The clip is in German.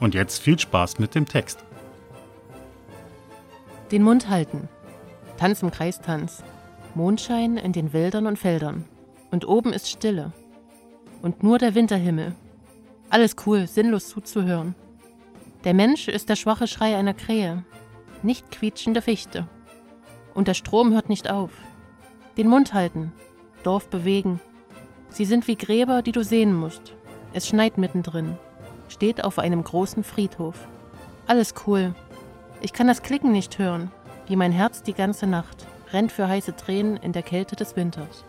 Und jetzt viel Spaß mit dem Text. Den Mund halten. Tanz im Kreistanz. Mondschein in den Wäldern und Feldern. Und oben ist Stille. Und nur der Winterhimmel. Alles cool, sinnlos zuzuhören. Der Mensch ist der schwache Schrei einer Krähe, nicht quietschende Fichte. Und der Strom hört nicht auf. Den Mund halten, Dorf bewegen. Sie sind wie Gräber, die du sehen musst. Es schneit mittendrin. Steht auf einem großen Friedhof. Alles cool. Ich kann das Klicken nicht hören, wie mein Herz die ganze Nacht rennt für heiße Tränen in der Kälte des Winters.